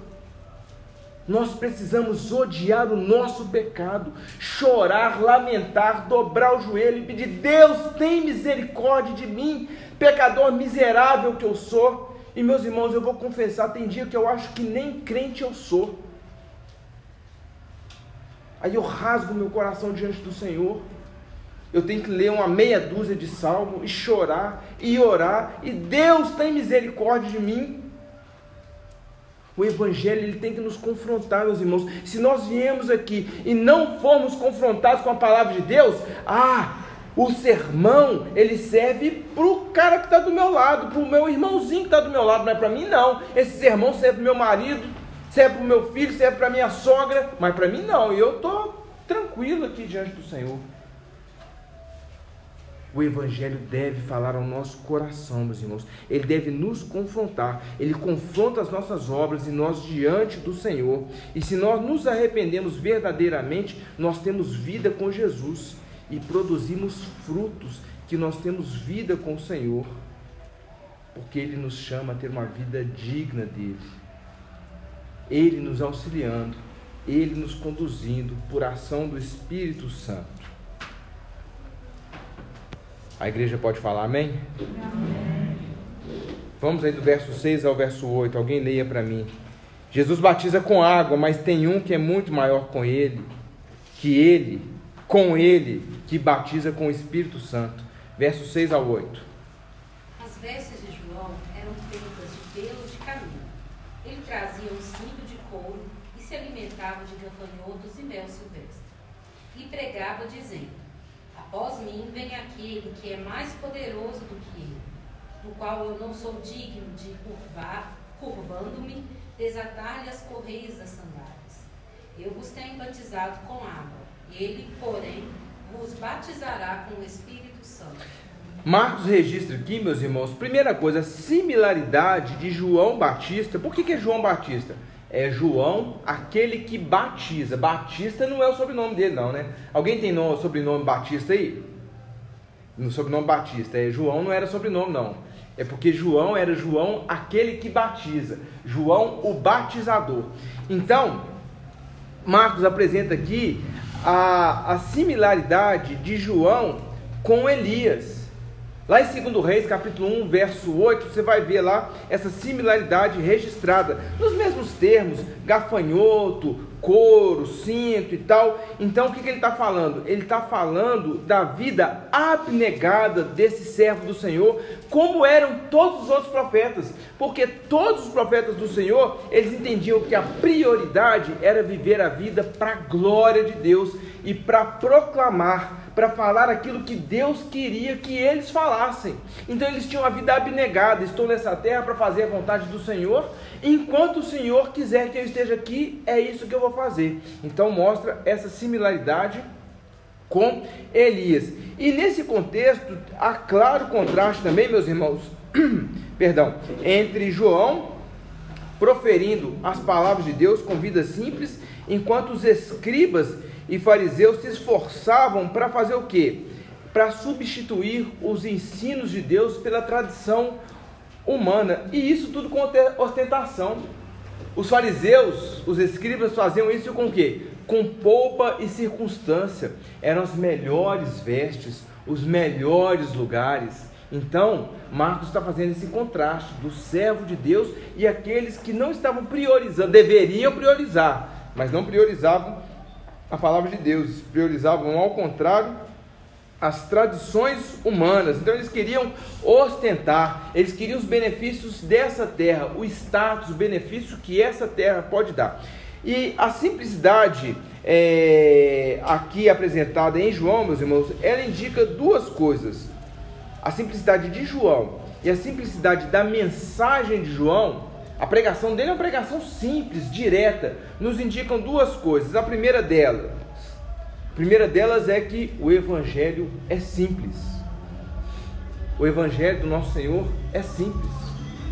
[SPEAKER 1] Nós precisamos odiar o nosso pecado, chorar, lamentar, dobrar o joelho e pedir: Deus, tem misericórdia de mim, pecador miserável que eu sou. E meus irmãos, eu vou confessar: tem dia que eu acho que nem crente eu sou. Aí eu rasgo meu coração diante do Senhor. Eu tenho que ler uma meia dúzia de salmo e chorar e orar. E Deus tem misericórdia de mim. O Evangelho ele tem que nos confrontar, meus irmãos. Se nós viemos aqui e não formos confrontados com a palavra de Deus, ah, o sermão ele serve para o cara que está do meu lado, para o meu irmãozinho que está do meu lado, não é para mim não. Esse sermão serve para meu marido, serve para o meu filho, serve para minha sogra, mas para mim não. Eu estou tranquilo aqui diante do Senhor. O Evangelho deve falar ao nosso coração, meus irmãos. Ele deve nos confrontar. Ele confronta as nossas obras e nós diante do Senhor. E se nós nos arrependemos verdadeiramente, nós temos vida com Jesus e produzimos frutos que nós temos vida com o Senhor. Porque Ele nos chama a ter uma vida digna dele. Ele nos auxiliando, Ele nos conduzindo por ação do Espírito Santo. A igreja pode falar amém? amém? Vamos aí do verso 6 ao verso 8. Alguém leia para mim. Jesus batiza com água, mas tem um que é muito maior com ele, que ele, com ele, que batiza com o Espírito Santo. Verso 6 ao 8.
[SPEAKER 7] As vestes de João eram feitas de pelo de caminho. Ele trazia um cinto de couro e alimentava de gafanhotos e mel silvestre. E pregava, dizendo: Após mim vem aquele que é mais poderoso do que eu, do qual eu não sou digno de curvar, curvando-me, desatar-lhe as correias das sandálias. Eu vos tenho batizado com água, ele, porém, vos batizará com o Espírito Santo.
[SPEAKER 1] Marcos registra aqui, meus irmãos, primeira coisa, a similaridade de João Batista. Por que, que é João Batista? É João, aquele que batiza. Batista não é o sobrenome dele, não, né? Alguém tem nome, sobrenome Batista aí? No sobrenome Batista. É, João não era sobrenome, não. É porque João era João, aquele que batiza. João, o batizador. Então, Marcos apresenta aqui a, a similaridade de João com Elias. Lá em 2 Reis, capítulo 1, verso 8, você vai ver lá essa similaridade registrada, nos mesmos termos, gafanhoto, couro, cinto e tal. Então, o que, que ele está falando? Ele está falando da vida abnegada desse servo do Senhor, como eram todos os outros profetas, porque todos os profetas do Senhor, eles entendiam que a prioridade era viver a vida para a glória de Deus e para proclamar para falar aquilo que Deus queria que eles falassem. Então eles tinham a vida abnegada: estou nessa terra para fazer a vontade do Senhor. Enquanto o Senhor quiser que eu esteja aqui, é isso que eu vou fazer. Então mostra essa similaridade com Elias. E nesse contexto, há claro contraste também, meus irmãos, perdão, entre João proferindo as palavras de Deus com vida simples, enquanto os escribas e fariseus se esforçavam para fazer o quê? Para substituir os ensinos de Deus pela tradição humana. E isso tudo com ostentação. Os fariseus, os escribas faziam isso com o quê? Com polpa e circunstância. Eram as melhores vestes, os melhores lugares. Então, Marcos está fazendo esse contraste do servo de Deus e aqueles que não estavam priorizando, deveriam priorizar, mas não priorizavam a palavra de Deus, priorizavam ao contrário as tradições humanas. Então eles queriam ostentar, eles queriam os benefícios dessa terra, o status, o benefício que essa terra pode dar. E a simplicidade é, aqui apresentada em João, meus irmãos, ela indica duas coisas. A simplicidade de João e a simplicidade da mensagem de João a pregação dele é uma pregação simples, direta, nos indicam duas coisas. A primeira delas, a primeira delas é que o evangelho é simples. O evangelho do nosso Senhor é simples.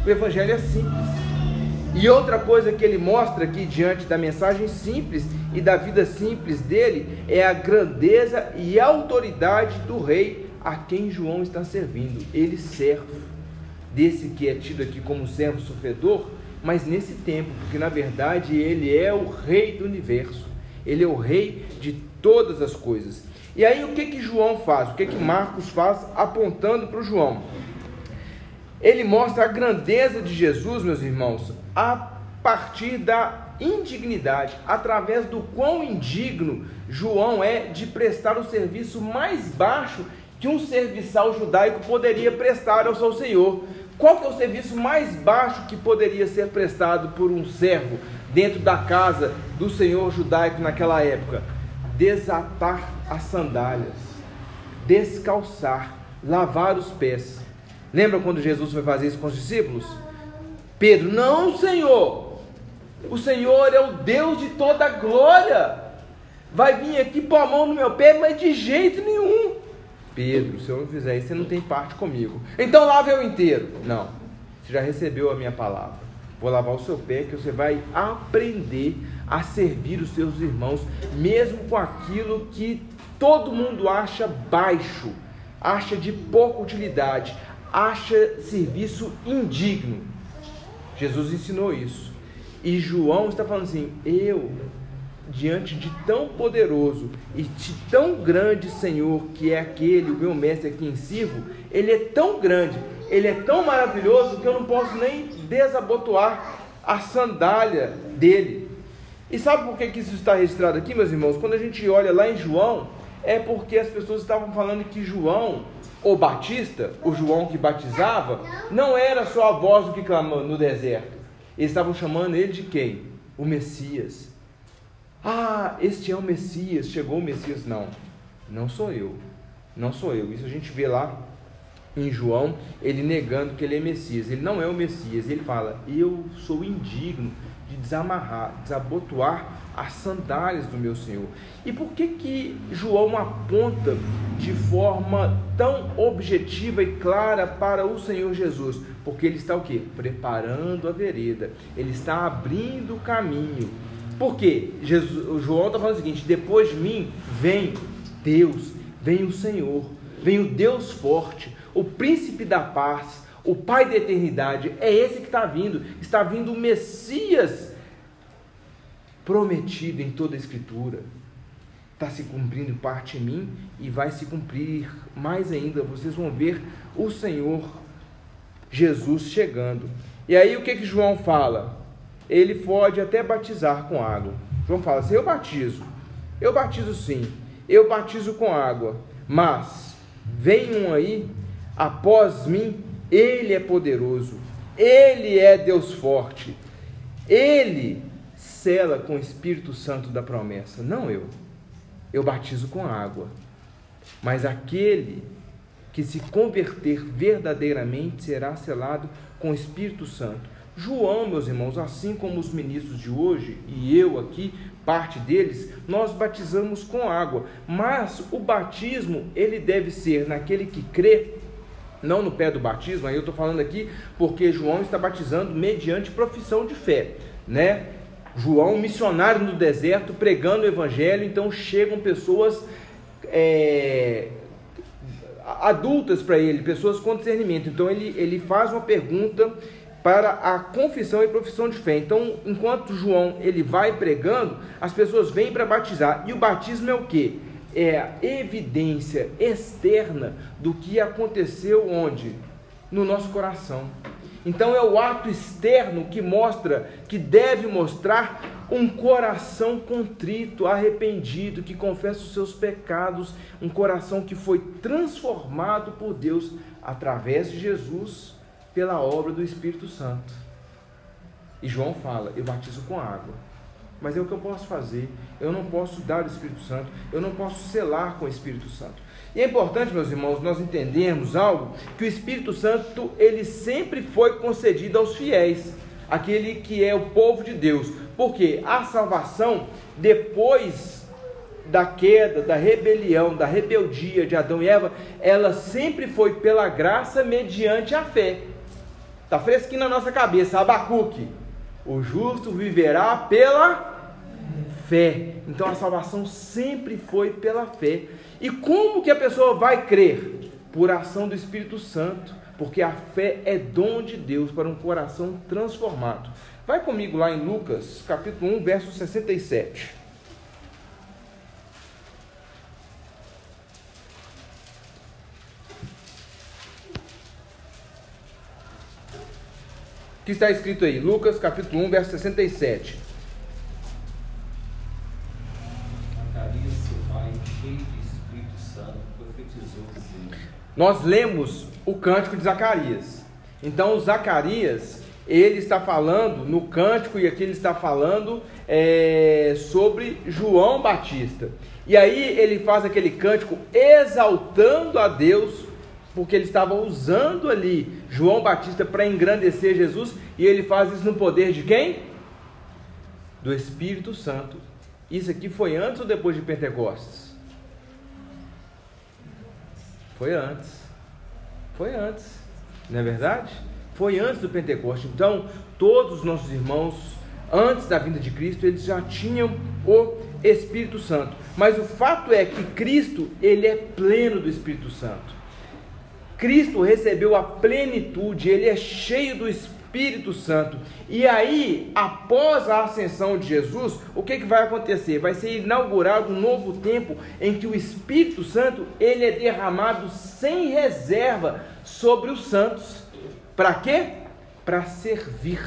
[SPEAKER 1] O evangelho é simples. E outra coisa que ele mostra aqui diante da mensagem simples e da vida simples dele é a grandeza e autoridade do rei a quem João está servindo. Ele serve desse que é tido aqui como servo sofredor, mas nesse tempo, porque na verdade ele é o rei do universo, ele é o rei de todas as coisas. E aí o que que João faz? O que que Marcos faz apontando para o João? Ele mostra a grandeza de Jesus, meus irmãos, a partir da indignidade, através do quão indigno João é de prestar o serviço mais baixo que um serviçal judaico poderia prestar ao seu Senhor. Qual que é o serviço mais baixo que poderia ser prestado por um servo dentro da casa do senhor judaico naquela época? Desatar as sandálias, descalçar, lavar os pés. Lembra quando Jesus foi fazer isso com os discípulos? Pedro, não, Senhor. O Senhor é o Deus de toda glória. Vai vir aqui pôr a mão no meu pé, mas de jeito nenhum. Pedro, se eu não fizer isso, você não tem parte comigo. Então lave eu inteiro. Não. Você já recebeu a minha palavra. Vou lavar o seu pé que você vai aprender a servir os seus irmãos, mesmo com aquilo que todo mundo acha baixo, acha de pouca utilidade, acha serviço indigno. Jesus ensinou isso. E João está falando assim: eu diante de tão poderoso e de tão grande Senhor que é aquele, o meu mestre aqui em sirvo, ele é tão grande, ele é tão maravilhoso que eu não posso nem desabotoar a sandália dele. E sabe por que, que isso está registrado aqui, meus irmãos? Quando a gente olha lá em João, é porque as pessoas estavam falando que João, o Batista, o João que batizava, não era só a voz do que clamou no deserto. Eles estavam chamando ele de quem? O Messias. Ah, este é o Messias, chegou o Messias. Não, não sou eu. Não sou eu. Isso a gente vê lá em João, ele negando que ele é Messias. Ele não é o Messias. Ele fala: Eu sou indigno de desamarrar, desabotoar as sandálias do meu Senhor. E por que que João aponta de forma tão objetiva e clara para o Senhor Jesus? Porque ele está o quê? Preparando a vereda. Ele está abrindo o caminho por quê? Jesus, João está falando o seguinte: depois de mim vem Deus, vem o Senhor, vem o Deus forte, o príncipe da paz, o Pai da eternidade. É esse que está vindo. Está vindo o Messias prometido em toda a Escritura. Está se cumprindo parte em mim e vai se cumprir mais ainda. Vocês vão ver o Senhor Jesus chegando. E aí o que que João fala? Ele pode até batizar com água. João fala assim: Eu batizo, eu batizo sim, eu batizo com água, mas vem um aí após mim, ele é poderoso, ele é Deus forte, ele sela com o Espírito Santo da promessa, não eu. Eu batizo com água, mas aquele que se converter verdadeiramente será selado com o Espírito Santo. João, meus irmãos, assim como os ministros de hoje e eu aqui, parte deles, nós batizamos com água, mas o batismo ele deve ser naquele que crê, não no pé do batismo. Aí eu estou falando aqui porque João está batizando mediante profissão de fé, né? João, missionário no deserto, pregando o evangelho, então chegam pessoas é, adultas para ele, pessoas com discernimento. Então ele, ele faz uma pergunta para a confissão e profissão de fé. Então, enquanto João ele vai pregando, as pessoas vêm para batizar. E o batismo é o que? É a evidência externa do que aconteceu onde? No nosso coração. Então é o ato externo que mostra, que deve mostrar um coração contrito, arrependido, que confessa os seus pecados, um coração que foi transformado por Deus através de Jesus pela obra do Espírito Santo. E João fala: Eu batizo com água. Mas é o que eu posso fazer. Eu não posso dar o Espírito Santo. Eu não posso selar com o Espírito Santo. E é importante, meus irmãos, nós entendermos algo que o Espírito Santo ele sempre foi concedido aos fiéis, aquele que é o povo de Deus. Porque a salvação depois da queda, da rebelião, da rebeldia de Adão e Eva, ela sempre foi pela graça mediante a fé. Está fresquinho na nossa cabeça, Abacuque. O justo viverá pela fé. Então a salvação sempre foi pela fé. E como que a pessoa vai crer? Por ação do Espírito Santo, porque a fé é dom de Deus para um coração transformado. Vai comigo lá em Lucas, capítulo 1, verso 67. Que está escrito aí? Lucas capítulo 1, verso 67.
[SPEAKER 6] Zacarias, seu pai, cheio de Espírito Santo, profetizou dizendo:
[SPEAKER 1] Nós lemos o cântico de Zacarias. Então, Zacarias, ele está falando no cântico, e aqui ele está falando é, sobre João Batista. E aí ele faz aquele cântico exaltando a Deus porque ele estava usando ali João Batista para engrandecer Jesus, e ele faz isso no poder de quem? Do Espírito Santo. Isso aqui foi antes ou depois de Pentecostes? Foi antes. Foi antes. Não é verdade? Foi antes do Pentecostes. Então, todos os nossos irmãos, antes da vinda de Cristo, eles já tinham o Espírito Santo. Mas o fato é que Cristo, ele é pleno do Espírito Santo. Cristo recebeu a plenitude, ele é cheio do Espírito Santo. E aí, após a ascensão de Jesus, o que, que vai acontecer? Vai ser inaugurado um novo tempo em que o Espírito Santo ele é derramado sem reserva sobre os santos. Para quê? Para servir,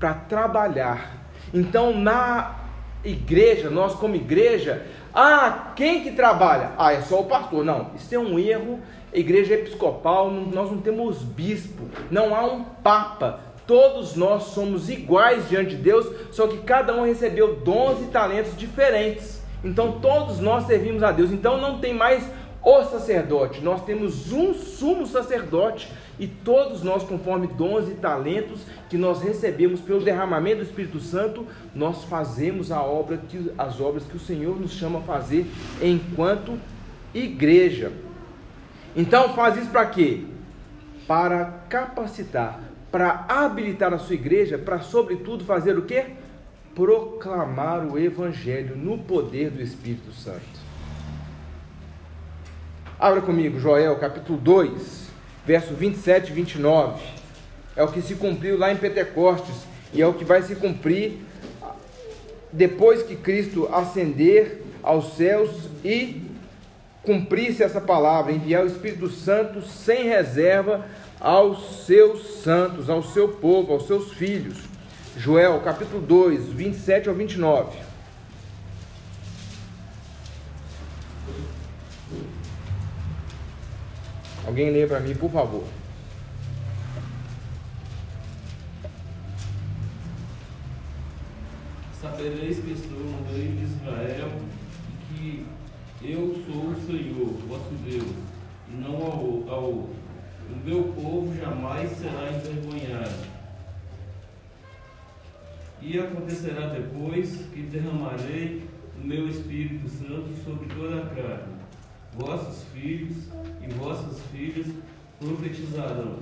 [SPEAKER 1] para trabalhar. Então, na igreja, nós como igreja, ah, quem que trabalha? Ah, é só o pastor. Não, isso é um erro igreja episcopal, nós não temos bispo, não há um papa. Todos nós somos iguais diante de Deus, só que cada um recebeu dons e talentos diferentes. Então todos nós servimos a Deus. Então não tem mais o sacerdote, nós temos um sumo sacerdote e todos nós, conforme dons e talentos que nós recebemos pelo derramamento do Espírito Santo, nós fazemos a obra que, as obras que o Senhor nos chama a fazer enquanto igreja. Então faz isso para quê? Para capacitar, para habilitar a sua igreja, para sobretudo fazer o quê? Proclamar o evangelho no poder do Espírito Santo. Abra comigo Joel capítulo 2, verso 27 e 29. É o que se cumpriu lá em Pentecostes e é o que vai se cumprir depois que Cristo ascender aos céus e cumprisse essa palavra, enviar o Espírito Santo sem reserva aos seus santos, ao seu povo, aos seus filhos. Joel, capítulo 2, 27 ao 29. Alguém lê para mim, por favor.
[SPEAKER 8] Sabereis que estou no meio de Israel e que eu sou o Senhor, vosso Deus, e não ao, ao o meu povo jamais será envergonhado. E acontecerá depois que derramarei o meu Espírito Santo sobre toda a carne. Vossos filhos e vossas filhas profetizarão,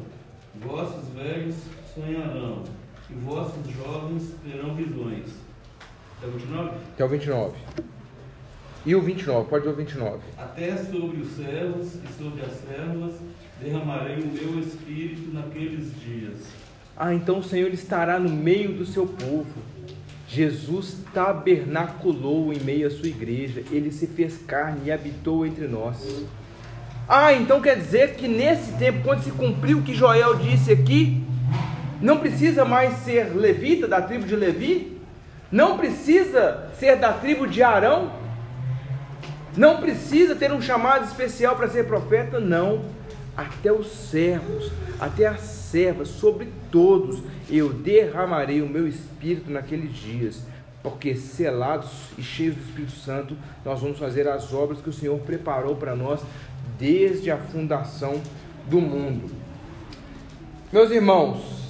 [SPEAKER 8] vossos velhos sonharão, e vossos jovens terão visões. Até o 29?
[SPEAKER 1] Até o 29. E o 29, pode ver o 29.
[SPEAKER 8] Até sobre os servos e sobre as servas derramarei o meu espírito naqueles dias.
[SPEAKER 1] Ah, então o Senhor estará no meio do seu povo. Jesus tabernaculou em meio à sua igreja, ele se fez carne e habitou entre nós. Ah, então quer dizer que nesse tempo, quando se cumpriu o que Joel disse aqui, não precisa mais ser levita da tribo de Levi? Não precisa ser da tribo de Arão? Não precisa ter um chamado especial para ser profeta? Não. Até os servos, até as servas, sobre todos, eu derramarei o meu espírito naqueles dias, porque selados e cheios do Espírito Santo, nós vamos fazer as obras que o Senhor preparou para nós desde a fundação do mundo. Meus irmãos,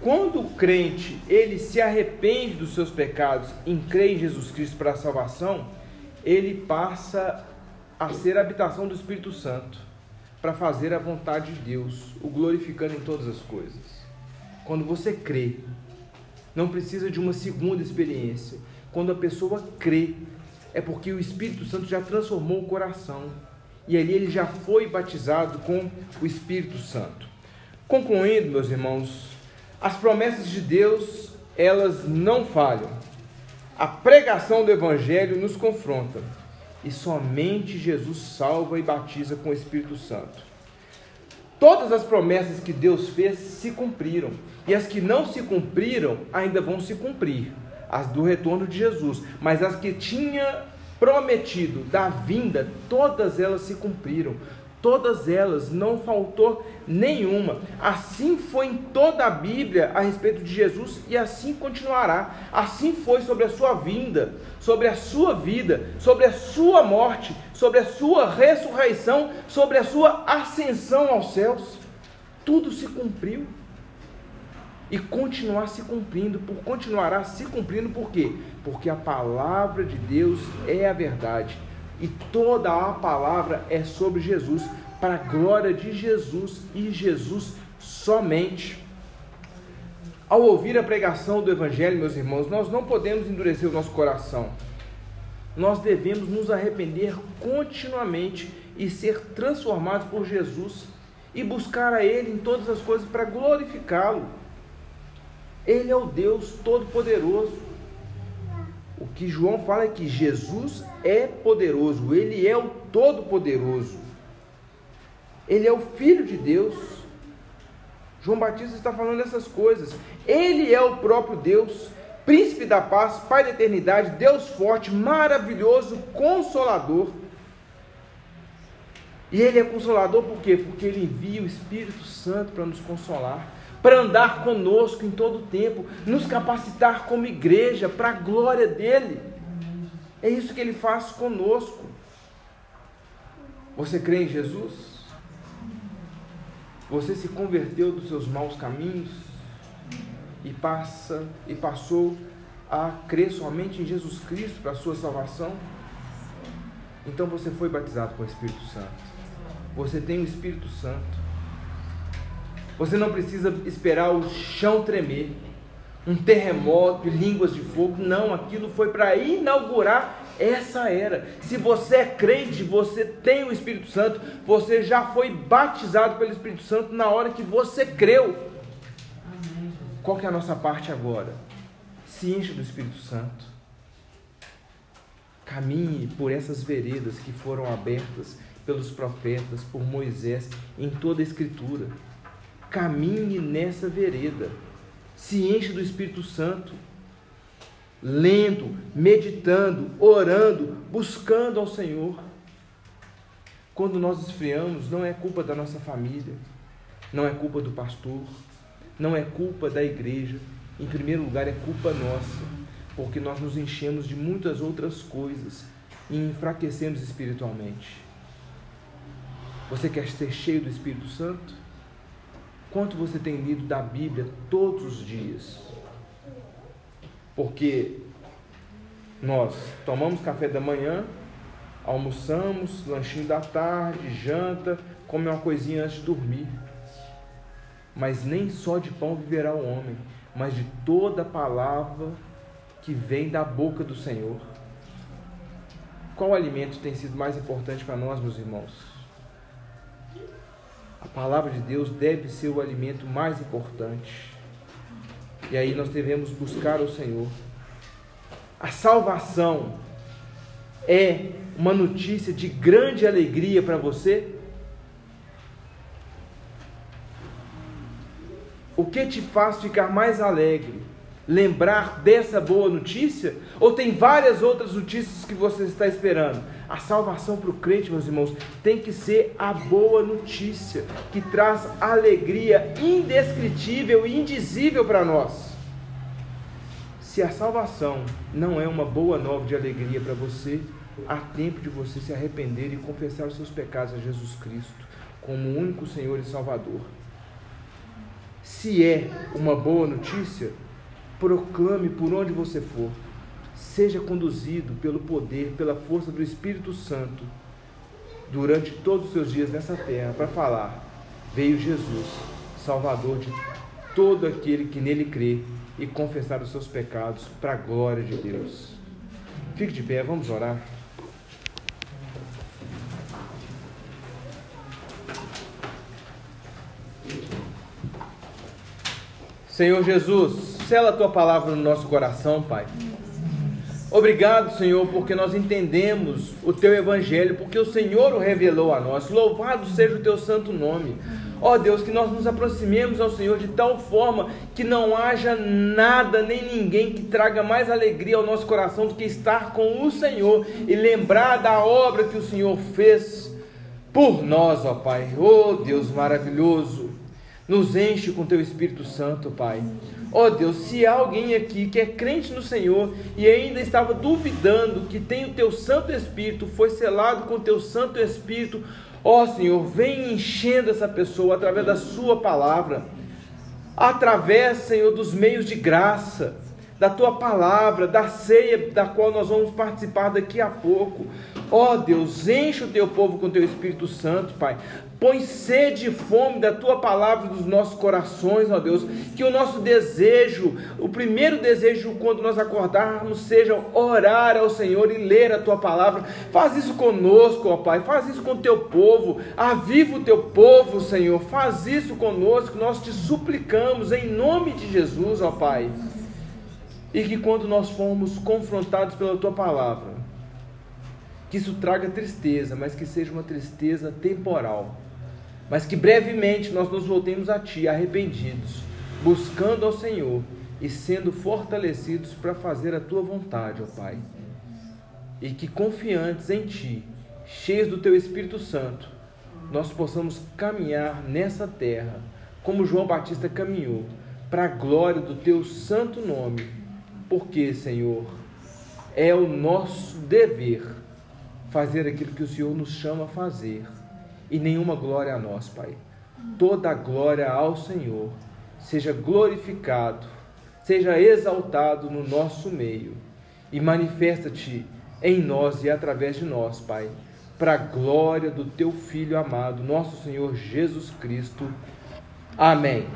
[SPEAKER 1] quando o crente ele se arrepende dos seus pecados e crê em Jesus Cristo para a salvação, ele passa a ser a habitação do Espírito Santo para fazer a vontade de Deus, o glorificando em todas as coisas. Quando você crê, não precisa de uma segunda experiência. Quando a pessoa crê, é porque o Espírito Santo já transformou o coração e ali ele já foi batizado com o Espírito Santo. Concluindo, meus irmãos, as promessas de Deus, elas não falham. A pregação do Evangelho nos confronta e somente Jesus salva e batiza com o Espírito Santo. Todas as promessas que Deus fez se cumpriram, e as que não se cumpriram ainda vão se cumprir, as do retorno de Jesus, mas as que tinha prometido da vinda, todas elas se cumpriram. Todas elas, não faltou nenhuma. Assim foi em toda a Bíblia a respeito de Jesus e assim continuará. Assim foi sobre a sua vinda, sobre a sua vida, sobre a sua morte, sobre a sua ressurreição, sobre a sua ascensão aos céus. Tudo se cumpriu. E continuar se cumprindo, por continuará se cumprindo por quê? Porque a palavra de Deus é a verdade e toda a palavra é sobre Jesus, para a glória de Jesus e Jesus somente. Ao ouvir a pregação do Evangelho, meus irmãos, nós não podemos endurecer o nosso coração. Nós devemos nos arrepender continuamente e ser transformados por Jesus e buscar a Ele em todas as coisas para glorificá-lo. Ele é o Deus Todo-Poderoso. O que João fala é que Jesus é poderoso, ele é o Todo-Poderoso. Ele é o Filho de Deus. João Batista está falando essas coisas. Ele é o próprio Deus, Príncipe da paz, Pai da eternidade, Deus forte, maravilhoso, consolador. E Ele é consolador por quê? Porque Ele envia o Espírito Santo para nos consolar para andar conosco em todo o tempo, nos capacitar como igreja para a glória dele. É isso que ele faz conosco. Você crê em Jesus? Você se converteu dos seus maus caminhos e passa e passou a crer somente em Jesus Cristo para a sua salvação? Então você foi batizado com o Espírito Santo. Você tem o Espírito Santo. Você não precisa esperar o chão tremer, um terremoto, línguas de fogo. Não, aquilo foi para inaugurar essa era. Se você é crente, você tem o Espírito Santo, você já foi batizado pelo Espírito Santo na hora que você creu. Qual que é a nossa parte agora? Se enche do Espírito Santo. Caminhe por essas veredas que foram abertas pelos profetas, por Moisés, em toda a Escritura caminhe nessa vereda, se enche do Espírito Santo, lendo, meditando, orando, buscando ao Senhor. Quando nós esfriamos, não é culpa da nossa família, não é culpa do pastor, não é culpa da igreja, em primeiro lugar é culpa nossa, porque nós nos enchemos de muitas outras coisas e enfraquecemos espiritualmente. Você quer ser cheio do Espírito Santo? Quanto você tem lido da Bíblia todos os dias? Porque nós tomamos café da manhã, almoçamos, lanchinho da tarde, janta, come uma coisinha antes de dormir. Mas nem só de pão viverá o homem, mas de toda palavra que vem da boca do Senhor. Qual alimento tem sido mais importante para nós, meus irmãos? A palavra de Deus deve ser o alimento mais importante. E aí nós devemos buscar o Senhor. A salvação é uma notícia de grande alegria para você? O que te faz ficar mais alegre? Lembrar dessa boa notícia? Ou tem várias outras notícias que você está esperando? A salvação para o crente, meus irmãos, tem que ser a boa notícia, que traz alegria indescritível e indizível para nós. Se a salvação não é uma boa nova de alegria para você, há tempo de você se arrepender e confessar os seus pecados a Jesus Cristo como o único Senhor e Salvador. Se é uma boa notícia, proclame por onde você for. Seja conduzido pelo poder, pela força do Espírito Santo durante todos os seus dias nessa terra para falar: veio Jesus, Salvador de todo aquele que nele crê e confessar os seus pecados para a glória de Deus. Fique de pé, vamos orar. Senhor Jesus, sela a tua palavra no nosso coração, Pai. Obrigado, Senhor, porque nós entendemos o teu evangelho, porque o Senhor o revelou a nós. Louvado seja o teu santo nome. Ó oh, Deus, que nós nos aproximemos ao Senhor de tal forma que não haja nada nem ninguém que traga mais alegria ao nosso coração do que estar com o Senhor e lembrar da obra que o Senhor fez por nós, ó Pai. Oh Deus maravilhoso. Nos enche com teu Espírito Santo, Pai. Ó oh Deus, se há alguém aqui que é crente no Senhor e ainda estava duvidando que tem o teu Santo Espírito, foi selado com o teu Santo Espírito, ó oh, Senhor, vem enchendo essa pessoa através da Sua palavra, através, Senhor, dos meios de graça, da Tua palavra, da ceia da qual nós vamos participar daqui a pouco. Ó oh, Deus, enche o Teu povo com o Teu Espírito Santo, Pai. Põe sede e fome da tua palavra nos nossos corações, ó Deus. Que o nosso desejo, o primeiro desejo quando nós acordarmos, seja orar ao Senhor e ler a tua palavra. Faz isso conosco, ó Pai. Faz isso com o teu povo. Aviva o teu povo, Senhor. Faz isso conosco. Nós te suplicamos em nome de Jesus, ó Pai. E que quando nós formos confrontados pela tua palavra, que isso traga tristeza, mas que seja uma tristeza temporal mas que brevemente nós nos voltemos a Ti arrependidos, buscando ao Senhor e sendo fortalecidos para fazer a Tua vontade, ó Pai. E que confiantes em Ti, cheios do Teu Espírito Santo, nós possamos caminhar nessa terra, como João Batista caminhou, para a glória do Teu santo nome, porque, Senhor, é o nosso dever fazer aquilo que o Senhor nos chama a fazer e nenhuma glória a nós, Pai. Toda a glória ao Senhor. Seja glorificado, seja exaltado no nosso meio e manifesta-te em nós e através de nós, Pai, para a glória do teu Filho amado, nosso Senhor Jesus Cristo. Amém.